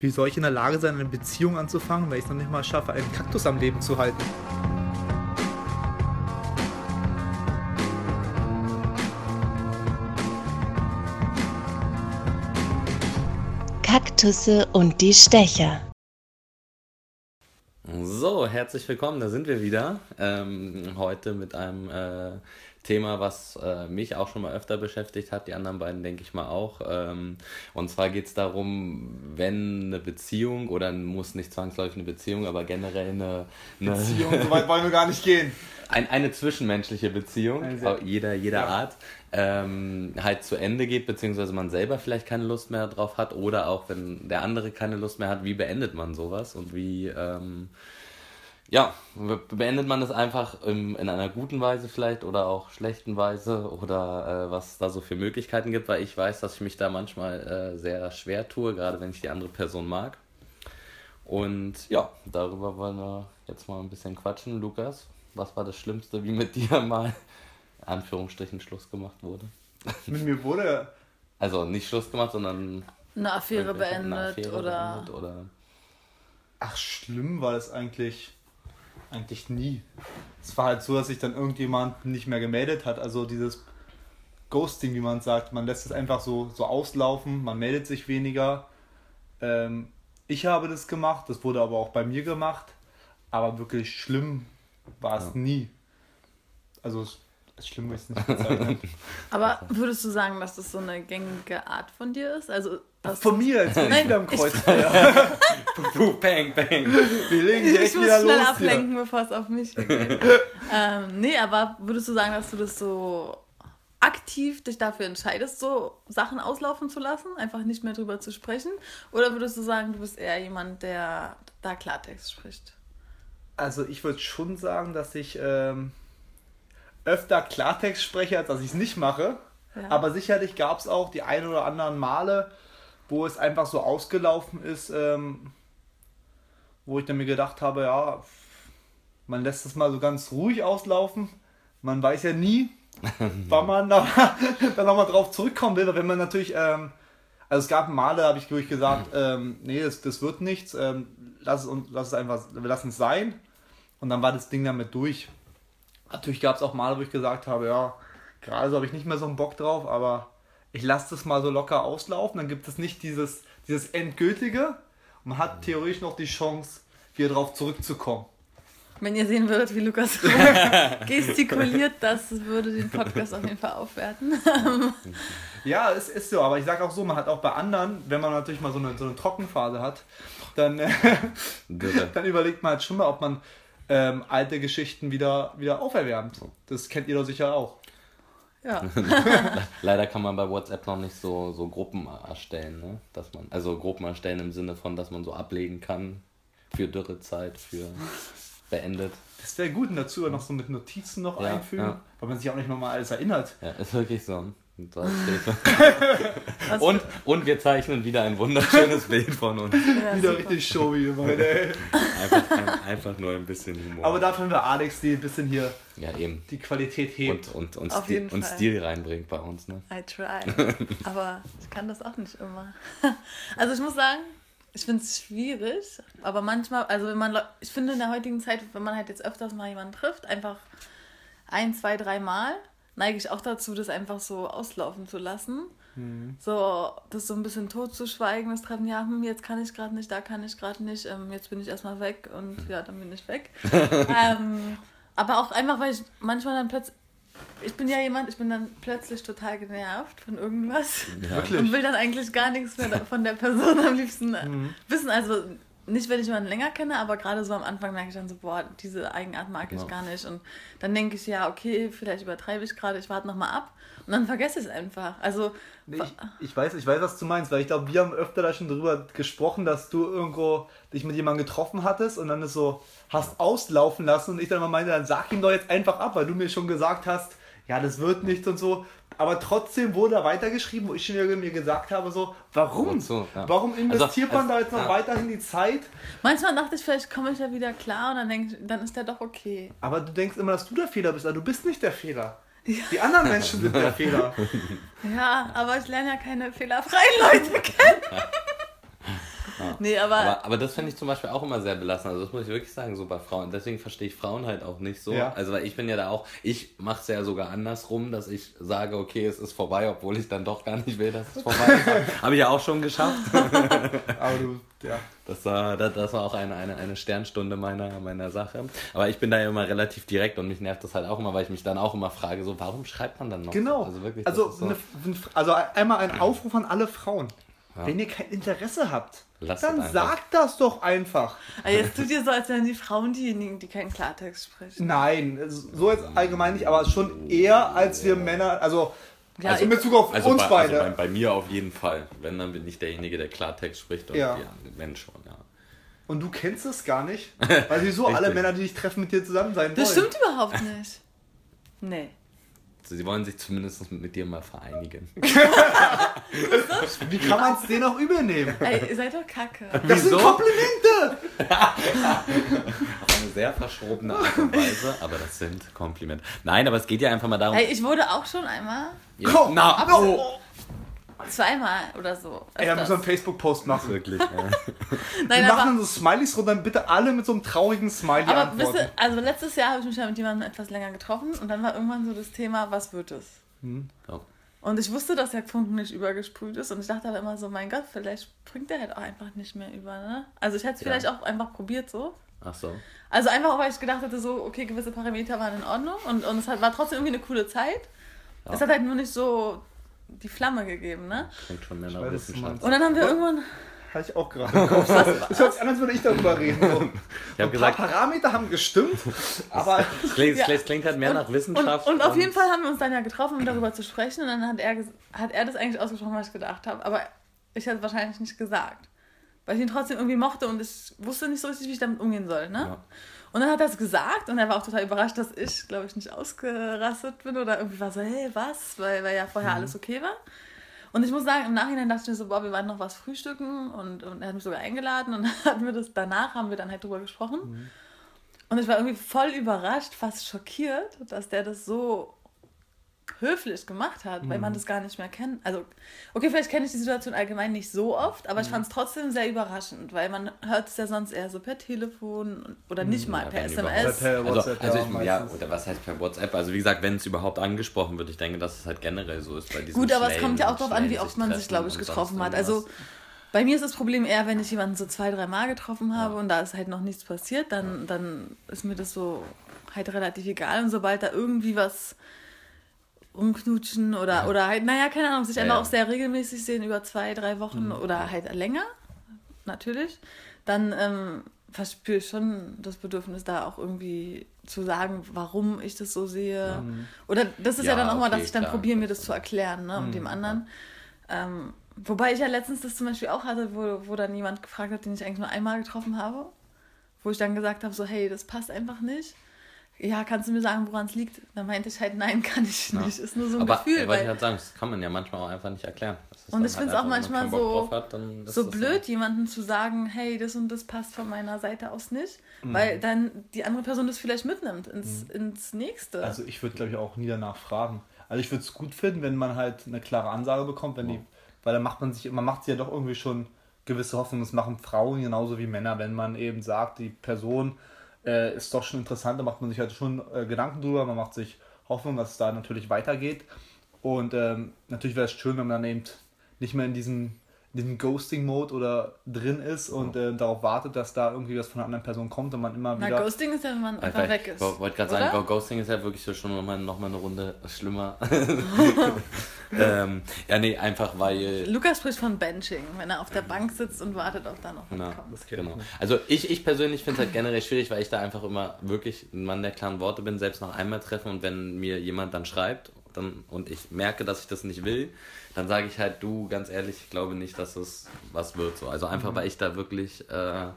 Wie soll ich in der Lage sein, eine Beziehung anzufangen, wenn ich es noch nicht mal schaffe, einen Kaktus am Leben zu halten? Kaktusse und die Stecher. So, herzlich willkommen, da sind wir wieder. Ähm, heute mit einem äh, Thema, was äh, mich auch schon mal öfter beschäftigt hat, die anderen beiden denke ich mal auch. Ähm, und zwar geht es darum, wenn eine Beziehung oder muss nicht zwangsläufig eine Beziehung, aber generell eine, eine Beziehung, so weit wollen wir gar nicht gehen. Ein, eine zwischenmenschliche Beziehung, Also- jeder, jeder Ja. Art, ähm, halt zu Ende geht, beziehungsweise man selber vielleicht keine Lust mehr drauf hat oder auch wenn der andere keine Lust mehr hat, wie beendet man sowas und wie, ähm, ja, be- beendet man es einfach im, in einer guten Weise vielleicht oder auch schlechten Weise oder äh, was es da so für Möglichkeiten gibt, weil ich weiß, dass ich mich da manchmal äh, sehr schwer tue, gerade wenn ich die andere Person mag. Und ja, darüber wollen wir jetzt mal ein bisschen quatschen. Lukas, was war das Schlimmste, wie mit dir mal Anführungsstrichen Schluss gemacht wurde? Mit mir wurde Also nicht Schluss gemacht, sondern Eine Affäre beendet eine Affäre oder. beendet oder Ach, schlimm war das eigentlich, eigentlich nie. Es war halt so, dass sich dann irgendjemand nicht mehr gemeldet hat. Also dieses Ghosting, wie man sagt. Man lässt es einfach so, so auslaufen, man meldet sich weniger. Ähm, ich habe das gemacht, das wurde aber auch bei mir gemacht. Aber wirklich schlimm war es Ja. nie. Also es- es schlimm ist nicht bezeichnen. Aber würdest du sagen, dass das so eine gängige Art von dir ist? Also, dass Von mir, jetzt bin ich Nein, wieder am ich- Kreuz. Puh, bang, bang. Wir legen ich direkt muss wieder schnell los ablenken, bevor es auf mich geht. ähm, nee, aber würdest du sagen, dass du das so aktiv dich dafür entscheidest, so Sachen auslaufen zu lassen, einfach nicht mehr drüber zu sprechen? Oder würdest du sagen, du bist eher jemand, der da Klartext spricht? Also ich würde schon sagen, dass ich ähm, öfter Klartext spreche, als dass ich es nicht mache. Ja. Aber sicherlich gab es auch die ein oder anderen Male, wo es einfach so ausgelaufen ist, ähm, wo ich dann mir gedacht habe, ja, man lässt es mal so ganz ruhig auslaufen. Man weiß ja nie, wann man da, dann nochmal drauf zurückkommen will. Wenn man natürlich, ähm, also es gab Male, habe ich wirklich gesagt, ähm, nee, das, das wird nichts, ähm, lass, es, uns- lass es einfach, wir lassen es sein. Und dann war das Ding damit durch. Natürlich gab es auch Male, wo ich gesagt habe, ja, gerade so habe ich nicht mehr so einen Bock drauf, aber ich lasse das mal so locker auslaufen. Dann gibt es nicht dieses, dieses Endgültige. Man hat theoretisch noch die Chance, wieder drauf zurückzukommen. Wenn ihr sehen würdet, wie Lukas gestikuliert, das würde den Podcast auf jeden Fall aufwerten. Ja, es ist so, aber ich sage auch so, man hat auch bei anderen, wenn man natürlich mal so eine, so eine Trockenphase hat, dann, dann überlegt man halt schon mal, ob man ähm, alte Geschichten wieder, wieder auferwärmt. Das kennt ihr doch sicher auch. Ja. Leider kann man bei WhatsApp noch nicht so, so Gruppen erstellen, ne? Dass man, also Gruppen erstellen im Sinne von, dass man so ablegen kann für Dürrezeit, für beendet. Das wäre gut und dazu noch so mit Notizen noch Ja, einfügen, ja. weil man sich auch nicht nochmal alles erinnert. Ja, ist wirklich so. So als Hilfe. Was und, und wir zeichnen wieder ein wunderschönes Bild von uns. Ja, Wieder super. richtig show wie immer. Einfach, ein- einfach nur ein bisschen Humor. Aber dafür haben wir Alex, die ein bisschen hier ja, eben. die Qualität hebt. Und, und, und, Auf Stil, jeden und. Stil reinbringt bei uns, ne? I try. Aber ich kann das auch nicht immer. Also ich muss sagen, ich finde es schwierig, aber manchmal, also wenn man, ich finde in der heutigen Zeit, wenn man halt jetzt öfters mal jemanden trifft, einfach ein, zwei, drei Mal, neige ich auch dazu, das einfach so auslaufen zu lassen. So, das so ein bisschen totzuschweigen, das Treffen, ja, hm, jetzt kann ich gerade nicht, da kann ich gerade nicht, ähm, jetzt bin ich erstmal weg und ja, dann bin ich weg. ähm, aber auch einfach, weil ich manchmal dann plötzlich, ich bin ja jemand, ich bin dann plötzlich total genervt von irgendwas Ja. Und will dann eigentlich gar nichts mehr von der Person am liebsten äh, wissen. Also nicht, wenn ich jemanden länger kenne, aber gerade so am Anfang merke ich dann so, boah, diese Eigenart mag ich Ja. gar nicht. Und dann denke ich, ja, okay, vielleicht übertreibe ich gerade, ich warte nochmal ab. Und dann vergesse ich es einfach. Also, Nee, ich, ich, weiß, ich weiß, was du meinst, weil ich glaube, wir haben öfter da schon drüber gesprochen, dass du irgendwo dich mit jemandem getroffen hattest und dann es so hast auslaufen lassen und ich dann immer meinte, dann sag ihm doch jetzt einfach ab, weil du mir schon gesagt hast, ja, das wird nichts und so. Aber trotzdem wurde da weitergeschrieben, wo ich mir gesagt habe, so, warum? Wozu? Ja. Warum investiert Also, man da also, jetzt noch ja. weiterhin die Zeit? manchmal dachte ich, vielleicht komme ich ja wieder klar und dann denke ich, dann ist der doch okay. Aber du denkst immer, dass du der Fehler bist, aber du bist nicht der Fehler. Die anderen Menschen sind der Fehler. Ja, aber ich lerne ja keine fehlerfreien Leute kennen. Ja. Nee, aber, Aber, aber das finde ich zum Beispiel auch immer sehr belastend. Also das muss ich wirklich sagen, so bei Frauen. Deswegen verstehe ich Frauen halt auch nicht so. Ja. Also weil ich bin ja da auch, ich mache es ja sogar andersrum, dass ich sage, okay, es ist vorbei, obwohl ich dann doch gar nicht will, dass es vorbei ist. Habe ich ja auch schon geschafft. Aber du, ja. Das war, das, das war auch eine, eine, eine Sternstunde meiner, meiner Sache. Aber ich bin da ja immer relativ direkt und mich nervt das halt auch immer, weil ich mich dann auch immer frage, so, warum schreibt man dann noch? Genau. Also wirklich, also, so, eine, also einmal ein Aufruf an alle Frauen. Wenn ihr kein Interesse habt, Lasst dann sagt das doch einfach. aber jetzt tut ihr so, als wären die Frauen diejenigen, die keinen Klartext sprechen. Nein, so jetzt allgemein nicht, aber schon eher als wir Männer, also, Ja, also in Bezug auf also, uns bei, beide. also bei, bei mir auf jeden Fall. Wenn, dann bin ich derjenige, der Klartext spricht und Ja. ja, Mensch schon, ja. Und du kennst es gar nicht, weil wieso alle. Männer, die dich treffen, mit dir zusammen sein Das wollen. stimmt überhaupt nicht. Nee. Sie wollen sich zumindest mit, mit dir mal vereinigen. Wie kann man es denen auch übel nehmen? Ey, ihr seid doch kacke. Das sind Wieso? Komplimente! Auf eine sehr verschrobene Art und Weise, aber das sind Komplimente. Nein, aber es geht ja einfach mal darum. Ey, ich wurde auch schon einmal, Ja, Komm, na, oh. Zweimal oder so. Ey, da müssen wir einen. Facebook-Post machen. wirklich. Ja. Wir Nein, machen aber, dann so Smileys runter, dann bitte alle mit so einem traurigen Smiley aber wisst antworten. ihr, also letztes Jahr habe ich mich ja mit jemandem etwas länger getroffen und dann war irgendwann so das Thema, was wird es? So. Und ich wusste, dass der Funken nicht übergesprüht ist und ich dachte aber immer so, mein Gott, vielleicht springt der halt auch einfach nicht mehr über, ne? Also ich hätte es Ja. vielleicht auch einfach probiert so. Ach so. Also einfach, weil ich gedacht hatte, so, okay, gewisse Parameter waren in Ordnung und, und es hat, war trotzdem irgendwie eine coole Zeit. Ja. Es hat halt nur nicht so die Flamme gegeben, ne? Klingt schon mehr nach was Wissenschaft. Und dann haben wir irgendwann, Hatte ich auch gerade im Kopf. Es hört sich an, als würde ich darüber reden. So. Ich habe Ein paar gesagt, Parameter haben gestimmt, aber es klingt, Ja. es klingt halt mehr nach und, Wissenschaft. und auf jeden Fall haben wir uns dann ja getroffen, um darüber zu sprechen und dann hat er, hat er das eigentlich ausgesprochen, was ich gedacht habe, aber ich hätte es wahrscheinlich nicht gesagt. Weil ich ihn trotzdem irgendwie mochte und ich wusste nicht so richtig, wie ich damit umgehen soll, ne? Ja. Und dann hat er es gesagt und er war auch total überrascht, dass ich, glaube ich, nicht ausgerastet bin oder irgendwie war so, hey, was? Weil, weil ja vorher alles okay war. Und ich muss sagen, im Nachhinein dachte ich mir so, boah, wir waren noch was frühstücken und, und er hat mich sogar eingeladen und hatten wir das, danach haben wir dann halt drüber gesprochen. Und ich war irgendwie voll überrascht, fast schockiert, dass der das so höflich gemacht hat, weil man das gar nicht mehr kennt. Also, okay, vielleicht kenne ich die Situation allgemein nicht so oft, aber ich fand es trotzdem sehr überraschend, weil man hört es ja sonst eher so per Telefon oder nicht mal Ja, per SMS. Per Also, WhatsApp, also ja, ich, ja, oder was heißt per WhatsApp? Also wie gesagt, wenn es überhaupt angesprochen wird, ich denke, dass es halt generell so ist bei diesen Gut, aber es kommt ja auch darauf an, wie oft man sich, glaube ich, getroffen hat. Also bei mir ist das Problem eher, wenn ich jemanden so zwei, drei Mal getroffen habe und da ist halt noch nichts passiert, dann, dann ist mir das so halt relativ egal. Und sobald da irgendwie was rumknutschen oder, oder halt, naja, keine Ahnung, sich Ja, einfach ja. auch sehr regelmäßig sehen über zwei, drei Wochen oder halt länger, natürlich, dann ähm, verspüre ich schon das Bedürfnis, da auch irgendwie zu sagen, warum ich das so sehe. Oder das ist ja, dann auch mal, okay, dass ich dann probiere, mir das zu erklären, ne, und dem anderen. Ähm, wobei ich ja letztens das zum Beispiel auch hatte, wo, wo dann jemand gefragt hat, den ich eigentlich nur einmal getroffen habe, wo ich dann gesagt habe, so, hey, das passt einfach nicht. Ja, kannst du mir sagen, woran es liegt? Dann meinte ich halt, nein, kann ich Ja. nicht. Ist nur so ein aber Gefühl. ja, wollte ich Weil, halt sagen, das kann man ja manchmal auch einfach nicht erklären. Und ich find's auch einfach, wenn man manchmal so- hat, so blöd, jemandem zu sagen, hey, das und das passt von meiner Seite aus nicht, weil dann die andere Person das vielleicht mitnimmt ins, ins nächste. Also ich würde, glaube ich, auch nie danach fragen. Also ich würde es gut finden, wenn man halt eine klare Ansage bekommt, wenn die, weil dann macht man sich, man macht sich ja doch irgendwie schon gewisse Hoffnung. Das machen Frauen genauso wie Männer, wenn man eben sagt, die Person äh, ist doch schon interessant, da macht man sich halt schon äh, Gedanken drüber, man macht sich Hoffnung, dass es da natürlich weitergeht. Und ähm, natürlich wäre es schön, wenn man dann eben nicht mehr in diesem, diesem Ghosting-Mode oder drin ist und äh, darauf wartet, dass da irgendwie was von einer anderen Person kommt und man immer Na, wieder. Ghosting ist ja, wenn man Ich einfach weg ist. wollte gerade oder? sagen, Ghosting ist ja wirklich so schon nochmal noch mal eine Runde schlimmer. ähm, ja, nee, einfach weil. Lukas spricht von Benching, wenn er auf der Bank sitzt und wartet, ob da noch was Na, kommt. Ich genau. Also ich, ich persönlich finde es halt generell schwierig, weil ich da einfach immer wirklich ein Mann der klaren Worte bin, selbst nach einmal treffen und wenn mir jemand dann schreibt dann, und ich merke, dass ich das nicht will, dann sage ich halt, du, ganz ehrlich, ich glaube nicht, dass es was wird. So. Also einfach, weil ich da wirklich äh,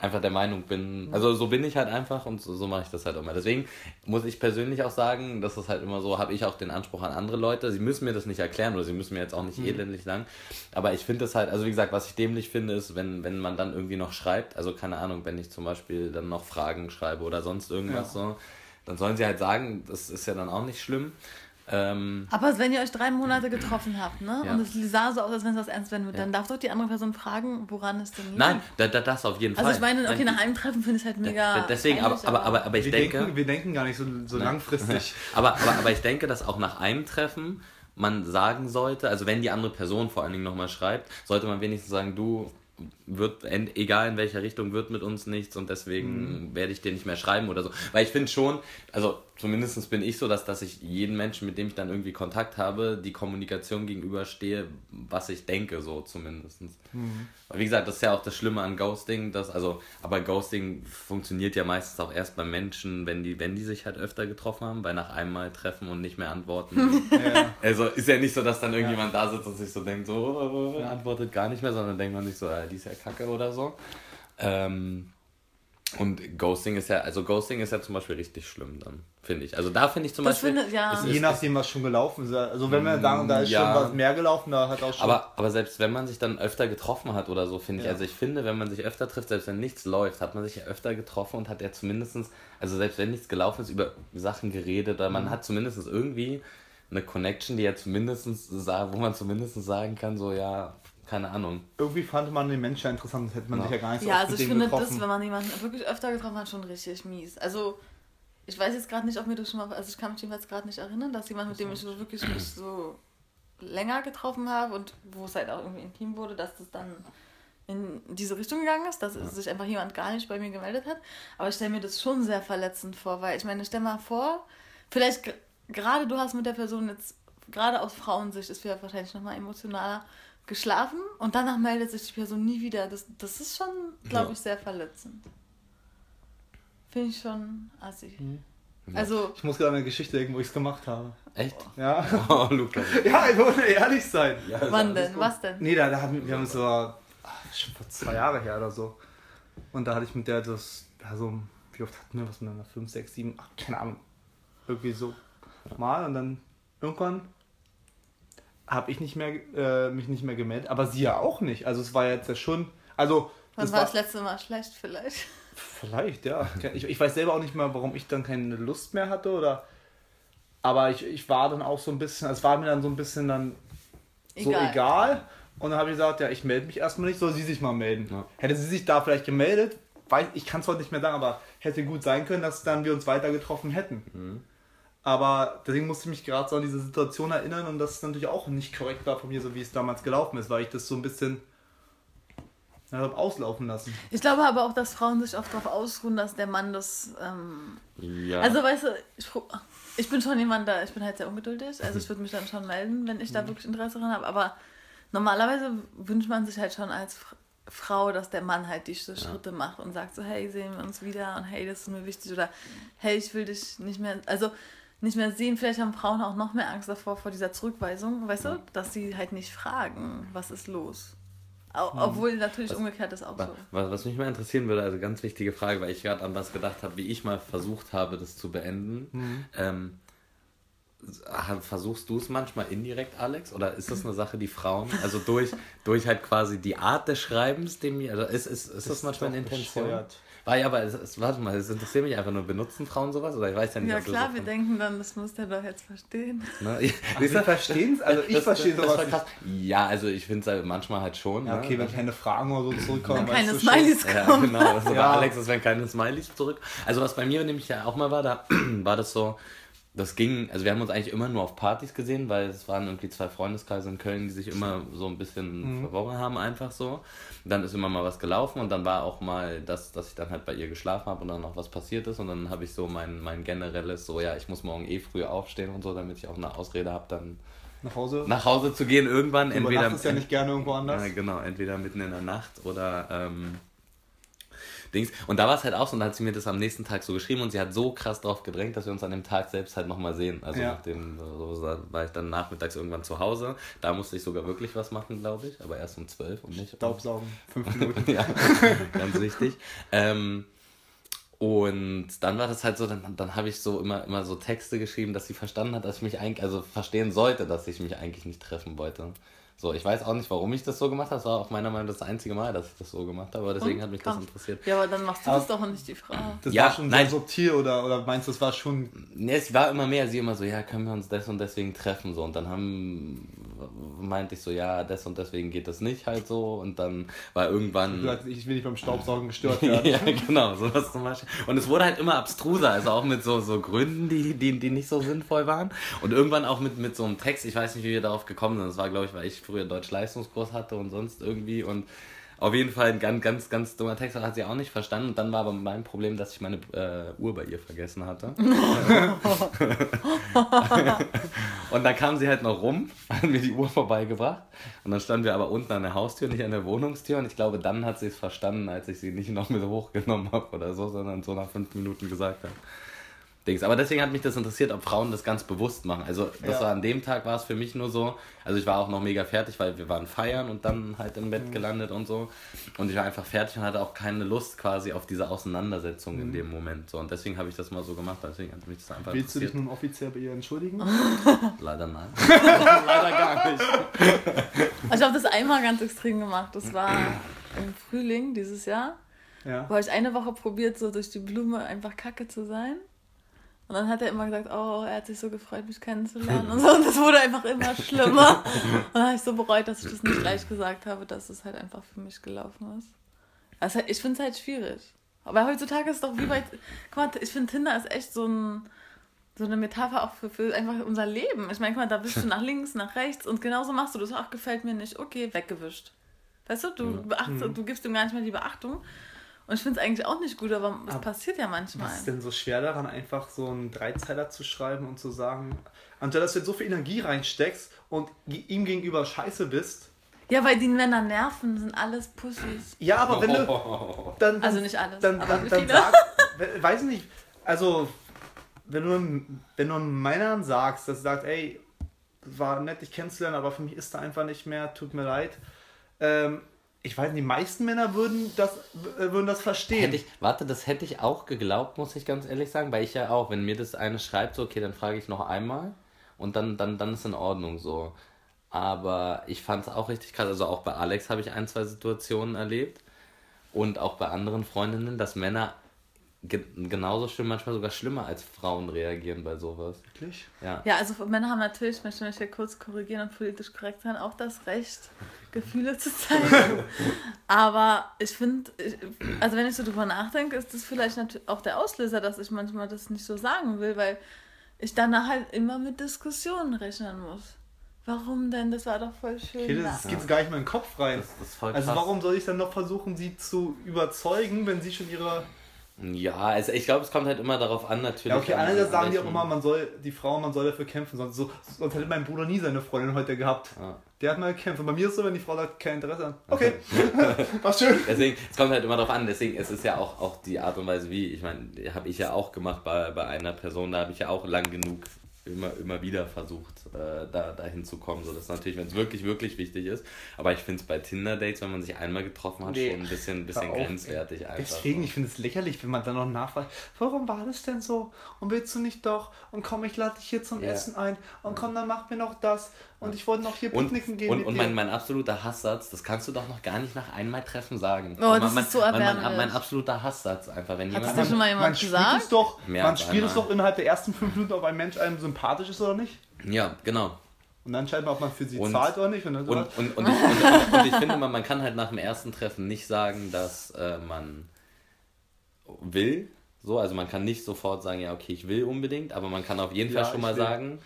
einfach der Meinung bin, also so bin ich halt einfach und so, so mache ich das halt immer. Deswegen muss ich persönlich auch sagen, das ist halt immer so, habe ich auch den Anspruch an andere Leute, sie müssen mir das nicht erklären oder sie müssen mir jetzt auch nicht elendig sagen, aber ich finde es halt, also wie gesagt, was ich dämlich finde, ist, wenn, wenn man dann irgendwie noch schreibt, also keine Ahnung, wenn ich zum Beispiel dann noch Fragen schreibe oder sonst irgendwas so, dann sollen sie halt sagen, das ist ja dann auch nicht schlimm. Ähm, Aber wenn ihr euch drei Monate getroffen habt, ne? Ja. Und es sah so aus, als wenn es was ernst werden wird, dann darf doch die andere Person fragen, woran es denn liegt. nein, da, da, das auf jeden Also Fall. ich meine, okay, nach einem Treffen finde ich es halt mega. Da- Deswegen, aber, aber, aber, aber ich wir, denke. denken, wir denken gar nicht so, so langfristig. aber, aber, aber ich denke, dass auch nach einem Treffen man sagen sollte, also wenn die andere Person vor allen Dingen nochmal schreibt, sollte man wenigstens sagen, du wird, egal in welcher Richtung, wird mit uns nichts und deswegen werde ich dir nicht mehr schreiben oder so. Weil ich finde schon, also zumindest bin ich so, dass, dass ich jeden Menschen, mit dem ich dann irgendwie Kontakt habe, die Kommunikation gegenüberstehe, was ich denke, so zumindest. Weil wie gesagt, das ist ja auch das Schlimme an Ghosting, dass, also, aber Ghosting funktioniert ja meistens auch erst bei Menschen, wenn die, wenn die sich halt öfter getroffen haben, weil nach einem Mal treffen und nicht mehr antworten. ja. also ist ja nicht so, dass dann irgendjemand da sitzt und sich so denkt, so, antwortet gar nicht mehr, sondern denkt man sich so, äh, die ist ja kacke oder so. Ähm, und Ghosting ist ja, also Ghosting ist ja zum Beispiel richtig schlimm dann, finde ich. Also da finde ich zum Das Beispiel. finde- ja. es Je nachdem, was schon gelaufen ist. Also wenn wir sagen, da ist Ja. schon was mehr gelaufen, da hat auch schon. Aber, aber selbst wenn man sich dann öfter getroffen hat oder so, finde ich, Ja. also ich finde, wenn man sich öfter trifft, selbst wenn nichts läuft, hat man sich ja öfter getroffen und hat ja zumindestens, also selbst wenn nichts gelaufen ist, über Sachen geredet, oder man Mhm. hat zumindest irgendwie eine Connection, die ja zumindestens sa- wo man zumindest sagen kann, so ja, keine Ahnung. irgendwie fand man den Menschen ja interessant, das hätte man Ja. sich ja gar nicht so Ja, oft also mit ich finde getroffen. das, wenn man jemanden wirklich öfter getroffen hat, schon richtig mies. Also ich weiß jetzt gerade nicht, ob mir das schon mal, also ich kann mich jedenfalls gerade nicht erinnern, dass jemand, mit dem ich so wirklich mich so länger getroffen habe und wo es halt auch irgendwie intim wurde, dass das dann in diese Richtung gegangen ist, dass sich einfach jemand gar nicht bei mir gemeldet hat. Aber ich stelle mir das schon sehr verletzend vor, weil ich meine, stell mal vor, vielleicht ge- gerade du hast mit der Person jetzt, gerade aus Frauensicht, ist vielleicht wahrscheinlich nochmal emotionaler geschlafen und danach meldet sich die Person nie wieder. Das, das ist schon, glaube Ja. ich, sehr verletzend. Finde ich schon assi. Mhm. Also, Ich muss gerade an eine Geschichte denken, wo ich es gemacht habe. Echt? Ja. Oh, Lukas. ja, ich wollte ehrlich sein. wann denn? Was denn? Nee, da, da haben wir haben uns so ah, schon vor zwei Jahre her oder so. Und da hatte ich mit der das, ja, so, wie oft hatten wir was miteinander? Fünf, sechs, sieben, ach, keine Ahnung. Irgendwie so mal und dann irgendwann habe ich nicht mehr, äh, mich nicht mehr gemeldet, aber sie ja auch nicht. Also es war jetzt ja schon, also Wann das war das letzte Mal schlecht vielleicht? Vielleicht, ja. Ich, ich weiß selber auch nicht mehr, warum ich dann keine Lust mehr hatte oder. Aber ich, ich war dann auch so ein bisschen, es war mir dann so ein bisschen dann so Egal. egal. Und dann habe ich gesagt, ja, ich melde mich erstmal nicht, soll sie sich mal melden. Ja. Hätte sie sich da vielleicht gemeldet, weiß, ich kann es heute nicht mehr sagen, aber hätte gut sein können, dass dann wir uns weiter getroffen hätten. Mhm. Aber deswegen musste ich mich gerade so an diese Situation erinnern und das ist natürlich auch nicht korrekt war von mir, so wie es damals gelaufen ist, weil ich das so ein bisschen ja, hab auslaufen lassen. Ich glaube aber auch, dass Frauen sich oft darauf ausruhen, dass der Mann das. Ähm, Ja. Also, weißt du, ich, ich bin schon jemand da, ich bin halt sehr ungeduldig. Also, ich würde mich dann schon melden, wenn ich da wirklich Interesse dran habe. Aber normalerweise wünscht man sich halt schon als Frau, dass der Mann halt diese Schritte macht und sagt so: Hey, sehen wir uns wieder und hey, das ist mir wichtig. Oder hey, ich will dich nicht mehr. Also, nicht mehr sehen. Vielleicht haben Frauen auch noch mehr Angst davor, vor dieser Zurückweisung, weißt du, dass sie halt nicht fragen, was ist los. Au- Obwohl natürlich umgekehrt ist auch so. Was, was mich mal interessieren würde, also ganz wichtige Frage, weil ich gerade an was gedacht habe, wie ich mal versucht habe, das zu beenden. Mhm. Ähm, versuchst du es manchmal indirekt, Alex? Oder ist das eine Sache, die Frauen, also durch, durch halt quasi die Art des Schreibens, dem, also ist, ist, ist das manchmal eine Intention? bescheuert. Ja, aber es, es, warte mal, es interessiert mich einfach nur, benutzen Frauen sowas? Oder ich weiß ja nicht, Ja klar, wir denken dann, das muss der doch jetzt verstehen. Ne? Wir verstehen es, also ich verstehe sowas krass. Ja, also ich finde es halt manchmal halt schon. Ja, ne? okay, wenn keine Fragen oder so zurückkommen. Wenn keine weißt du schon. Smileys Ja, kommen. genau. Das war Ja. Alex, das wären keine Smileys zurück. Also was bei mir nämlich ja auch mal war, da war das so, das ging, also wir haben uns eigentlich immer nur auf Partys gesehen, weil es waren irgendwie zwei Freundeskreise in Köln, die sich immer so ein bisschen verworren haben, einfach so. Und dann ist immer mal was gelaufen und dann war auch mal das, dass ich dann halt bei ihr geschlafen habe und dann noch was passiert ist und dann habe ich so mein, mein generelles, so ja, ich muss morgen eh früh aufstehen und so, damit ich auch eine Ausrede habe, dann Nach Hause. nach Hause zu gehen irgendwann. du entweder übernachtest ja nicht gerne irgendwo anders. ja, genau, entweder mitten in der Nacht oder ähm, Dings. Und da war es halt auch so, und da hat sie mir das am nächsten Tag so geschrieben und sie hat so krass drauf gedrängt, dass wir uns an dem Tag selbst halt nochmal sehen. Also Ja. nachdem, so, war ich dann nachmittags irgendwann zu Hause. Da musste ich sogar wirklich was machen, glaube ich, aber erst um 12 und nicht Staubsaugen, fünf Minuten. ja, ganz wichtig. Ähm, und dann war das halt so, dann, dann habe ich so immer, immer so Texte geschrieben, dass sie verstanden hat, dass ich mich eigentlich, also verstehen sollte, dass ich mich eigentlich nicht treffen wollte. So, ich weiß auch nicht, warum ich das so gemacht habe. Das war auch meiner Meinung nach das einzige Mal, dass ich das so gemacht habe, aber deswegen Und? hat mich Komm. das interessiert. Ja, aber dann machst du das doch nicht die Frau. Das Ja, war schon nein. sehr subtil oder, oder meinst du, das war schon. Nee, es war immer mehr, sie immer so, ja, können wir uns des und deswegen treffen, so. Und dann haben, meinte ich so, ja, des und deswegen geht das nicht halt so. Und dann war irgendwann. gesagt, Ich will nicht beim Staubsaugen gestört werden. ja, genau, sowas zum Beispiel. Und es wurde halt immer abstruser, also auch mit so, so Gründen, die, die, die nicht so sinnvoll waren. Und irgendwann auch mit, mit so einem Text, ich weiß nicht, wie wir darauf gekommen sind. Das war, glaube ich, weil ich früher Deutsch-Leistungskurs hatte und sonst irgendwie. Und auf jeden Fall ein ganz, ganz, ganz dummer Text, das hat sie auch nicht verstanden. Und dann war aber mein Problem, dass ich meine äh, Uhr bei ihr vergessen hatte. und dann kam sie halt noch rum, hat mir die Uhr vorbeigebracht. Und dann standen wir aber unten an der Haustür, nicht an der Wohnungstür. Und ich glaube, dann hat sie es verstanden, als ich sie nicht noch mit hochgenommen habe oder so, sondern so nach fünf Minuten gesagt habe. Dings. Aber deswegen hat mich das interessiert, ob Frauen das ganz bewusst machen. Also das Ja. war an dem Tag war es für mich nur so, also ich war auch noch mega fertig, weil wir waren feiern und dann halt im Mhm. Bett gelandet und so. Und ich war einfach fertig und hatte auch keine Lust quasi auf diese Auseinandersetzung Mhm. in dem Moment. So. Und deswegen habe ich das mal so gemacht, deswegen hat mich das einfach Willst du dich nun offiziell bei ihr entschuldigen? Leider nein. Leider gar nicht. Also ich habe das einmal ganz extrem gemacht. Das war im Frühling dieses Jahr. Ja. Wo habe ich eine Woche probiert, so durch die Blume einfach kacke zu sein. Und dann hat er immer gesagt, oh, er hat sich so gefreut, mich kennenzulernen und so. Und das wurde einfach immer schlimmer. Und dann habe ich so bereut, dass ich das nicht gleich gesagt habe, dass es halt einfach für mich gelaufen ist. Also ich finde es halt schwierig. Aber heutzutage ist es doch wie weit. Guck mal, ich finde Tinder ist echt so ein so eine Metapher auch für, für einfach unser Leben. Ich meine, guck mal, da bist du nach links, nach rechts und genauso machst du das. Ach, gefällt mir nicht. Okay, weggewischt. Weißt du, du, beachtest, Mhm. du gibst ihm gar nicht mehr die Beachtung. Und ich finde es eigentlich auch nicht gut, aber es passiert ja manchmal. Was ist denn so schwer daran, einfach so einen Dreizeiler zu schreiben und zu sagen, anstatt dass du jetzt so viel Energie reinsteckst und ihm gegenüber scheiße bist? Ja, weil die Männer nerven, sind alles Pussys. Ja, aber wenn du. Dann, dann, Also nicht alles, Dann, aber dann, dann viele. sag. we- Weiß nicht. Also, wenn du, wenn du Männern sagst, dass du sagst, ey, war nett, dich kennenzulernen, aber für mich ist da einfach nicht mehr, tut mir leid. Ähm, ich weiß nicht, die meisten Männer würden das, äh, würden das verstehen. Ich, warte, das hätte ich auch geglaubt, muss ich ganz ehrlich sagen, weil ich ja auch, wenn mir das eine schreibt, so, okay, dann frage ich noch einmal und dann, dann, dann ist in Ordnung so. Aber ich fand es auch richtig krass, also auch bei Alex habe ich ein, zwei Situationen erlebt und auch bei anderen Freundinnen, dass Männer ge genauso schlimm, manchmal sogar schlimmer als Frauen reagieren bei sowas. Wirklich? Ja. Ja, also Männer haben natürlich, ich möchte mich hier kurz korrigieren und politisch korrekt sein, auch das Recht, Gefühle zu zeigen. Aber ich finde, also wenn ich so drüber nachdenke, ist das vielleicht natürlich auch der Auslöser, dass ich manchmal das nicht so sagen will, weil ich dann halt immer mit Diskussionen rechnen muss. Warum denn? Das war doch voll schön. Okay, das geht gar nicht mehr in den Kopf rein. Das, das ist voll Also krass. warum soll ich dann noch versuchen, sie zu überzeugen, wenn sie schon ihre... Ja, also ich glaube, es kommt halt immer darauf an, natürlich. Ja, okay, an- einerseits an sagen die auch immer, man soll, die Frau, man soll dafür kämpfen, sonst, so, sonst hätte mein Bruder nie seine Freundin heute gehabt. Ja. Der hat mal gekämpft. Und bei mir ist es so, wenn die Frau sagt, kein Interesse an. Okay, war schön. Deswegen, es kommt halt immer darauf an, deswegen es ist ja auch, auch die Art und Weise, wie, ich meine, habe ich ja auch gemacht bei, bei einer Person, da habe ich ja auch lang genug immer, immer wieder versucht, äh, da dahin zu kommen. So, das ist natürlich, wenn es wirklich, wirklich wichtig ist. Aber ich finde es bei Tinder-Dates, wenn man sich einmal getroffen hat, Nee. schon ein bisschen, bisschen Hör auf, grenzwertig einfach. Deswegen, ich finde es lächerlich, wenn man dann noch nachfragt, warum war das denn so? Und willst du nicht doch? Und komm, ich lade dich hier zum Ja. Essen ein. Und komm, dann mach mir noch das. Und ich wollte noch hier Und, picknicken gehen und, mit und dir. mein, mein absoluter Hasssatz, das kannst du doch noch gar nicht nach einmal Treffen sagen. Oh, mein, das mein, ist so mein, mein, erbärmlich. mein absoluter Hasssatz einfach, wenn jemand... dir schon mal jemand man spielt gesagt? es doch, Mehr man spielt es doch innerhalb der ersten fünf Minuten, ob ein Mensch einem sympathisch ist oder nicht. Ja, genau. Und dann entscheidet man, ob man für sie Und- zahlt oder nicht. Und Und, und, und, ich, und, und ich finde, man, man kann halt nach dem ersten Treffen nicht sagen, dass äh, man will. So, also man kann nicht sofort sagen, ja, okay, ich will unbedingt, aber man kann auf jeden Ja, Fall schon mal will. sagen,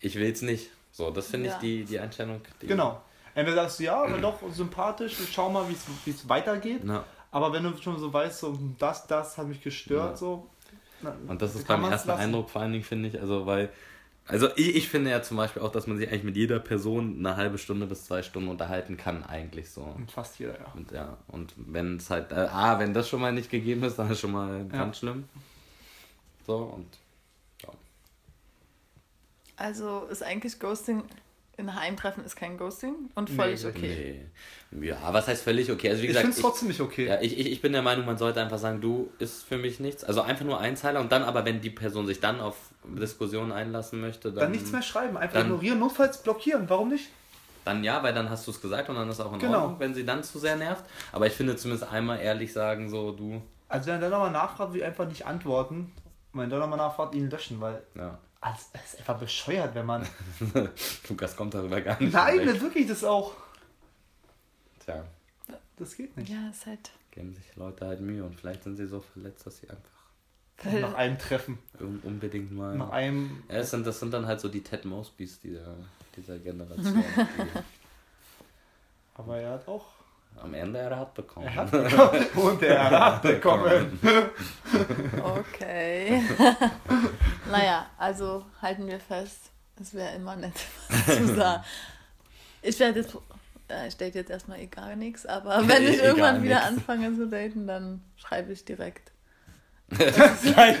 ich will es nicht. So, das finde Ja. ich die, die Einstellung. Die, Genau. Entweder sagst du ja, aber doch sympathisch, ich schau mal, wie es weitergeht. Ja. Aber wenn du schon so weißt, so das, das hat mich gestört, Ja. so. na, Und das ist beim ersten lassen. Eindruck vor allen Dingen, finde ich, also weil, also ich, ich finde ja zum Beispiel auch, dass man sich eigentlich mit jeder Person eine halbe Stunde bis zwei Stunden unterhalten kann, eigentlich so. Und fast jeder, ja. Und ja, und wenn es halt, äh, ah, wenn das schon mal nicht gegeben ist, dann ist schon mal Ja. ganz schlimm. So, und. Also ist eigentlich Ghosting in einem Treffen ist kein Ghosting und völlig Nee, okay. Nee. Ja, was heißt völlig okay? Also wie Ich gesagt, finde es trotzdem nicht okay. ja, ich, ich, ich bin der Meinung, man sollte einfach sagen, du ist für mich nichts. Also einfach nur Einzeiler und dann aber, wenn die Person sich dann auf Diskussionen einlassen möchte, dann. dann nichts mehr schreiben, einfach dann- ignorieren, notfalls blockieren, warum nicht? dann ja, weil dann hast du es gesagt und dann ist auch in Genau. Ordnung, wenn sie dann zu sehr nervt. Aber ich finde zumindest einmal ehrlich sagen, so du, Also wenn er dann nochmal nachfragt, will ich einfach nicht antworten. Und wenn er dann nochmal nachfragt, ihn löschen, weil ja. Also, es ist einfach bescheuert, wenn man... Lukas kommt darüber gar nicht. Nein, das wirklich, das auch... Tja, Das geht nicht. Ja, ist halt. geben sich Leute halt Mühe und vielleicht sind sie so verletzt, dass sie einfach Nach einem Treffen. un- unbedingt mal. Nach einem... Ja, es sind, das sind dann halt so die Ted Mosbys dieser, dieser Generation, die Aber er hat auch... am Ende er hat bekommen. Er hat bekommen. Und er hat bekommen. Okay. naja, also halten wir fest, es wäre immer nett, was zu sagen. Ich werde jetzt, äh, ich date jetzt erstmal eh gar nichts, aber wenn ich Egal irgendwann wieder nix. anfange zu daten, dann schreibe ich direkt. Gleich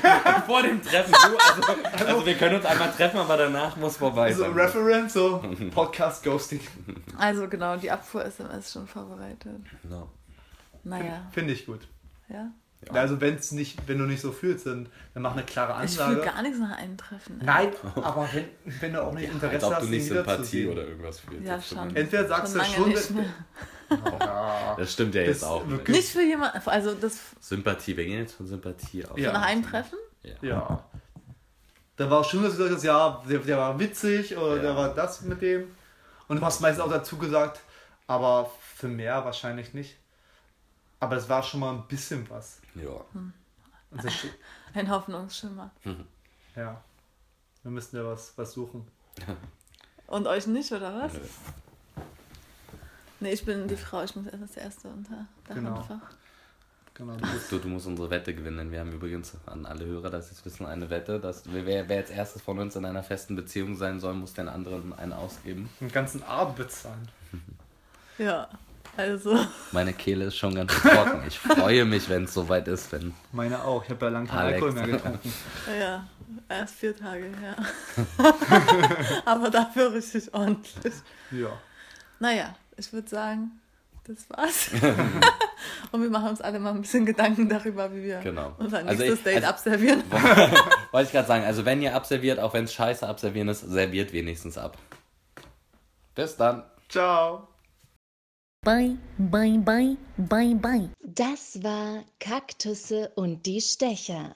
vor dem Treffen. Du, also, also wir können uns einmal treffen, aber danach muss vorbei So sein. Reference, so Podcast Ghosting. Also genau, die Abfuhr-SMS schon vorbereitet. No. Naja, Finde ich gut. ja. Also wenn's nicht, wenn du nicht so fühlst, dann, dann mach eine klare Ich fühle Ansage. gar nichts nach einem Treffen. ey. Nein, aber wenn, wenn du auch nicht Als Interesse ob hast, du nicht Sympathie oder irgendwas fühlst. Ja, schon. Entweder sagst Schon du lange mehr. Ja. Das stimmt ja jetzt Das auch. wirklich- Nicht. Nicht für jemanden, also das Sympathie, wir gehen jetzt von Sympathie aus. Ja. nach einem Treffen? Ja. Ja. Da war schon, dass du gesagt hast, ja, der, der war witzig oder Ja. der war das mit dem. Und du hast meistens auch dazu gesagt, aber für mehr wahrscheinlich nicht. Aber es war schon mal ein bisschen was. ja. Das, Ein Hoffnungsschimmer. ja. Wir müssen ja was, was suchen. Und euch nicht, oder was? Nö. Nee, ich bin die Frau, ich muss erst das erste unter Dach Genau. Genau. Du bist Du, du musst unsere Wette gewinnen. Wir haben übrigens an alle Hörer, dass sie es wissen, eine Wette, dass wer, wer als erstes von uns in einer festen Beziehung sein soll, muss den anderen einen ausgeben. den ganzen Abend bezahlen. Ja, also. Meine Kehle ist schon ganz trocken. Ich freue mich, wenn es soweit ist, wenn. Meine auch. Ich habe ja lange keinen. Alkohol mehr getrunken. Ja, erst vier Tage, ja. Aber dafür richtig ordentlich. Ja. Naja, ich würde sagen, das war's. Und wir machen uns alle mal ein bisschen Gedanken darüber, wie wir Genau. unser Also nächstes ich- Date also- abservieren. Wollte ich gerade sagen, also wenn ihr abserviert, auch wenn es scheiße abservieren ist, serviert wenigstens ab. Bis dann. Ciao. Bye, bye, bye, bye, bye. Das war Kaktusse und die Stecher.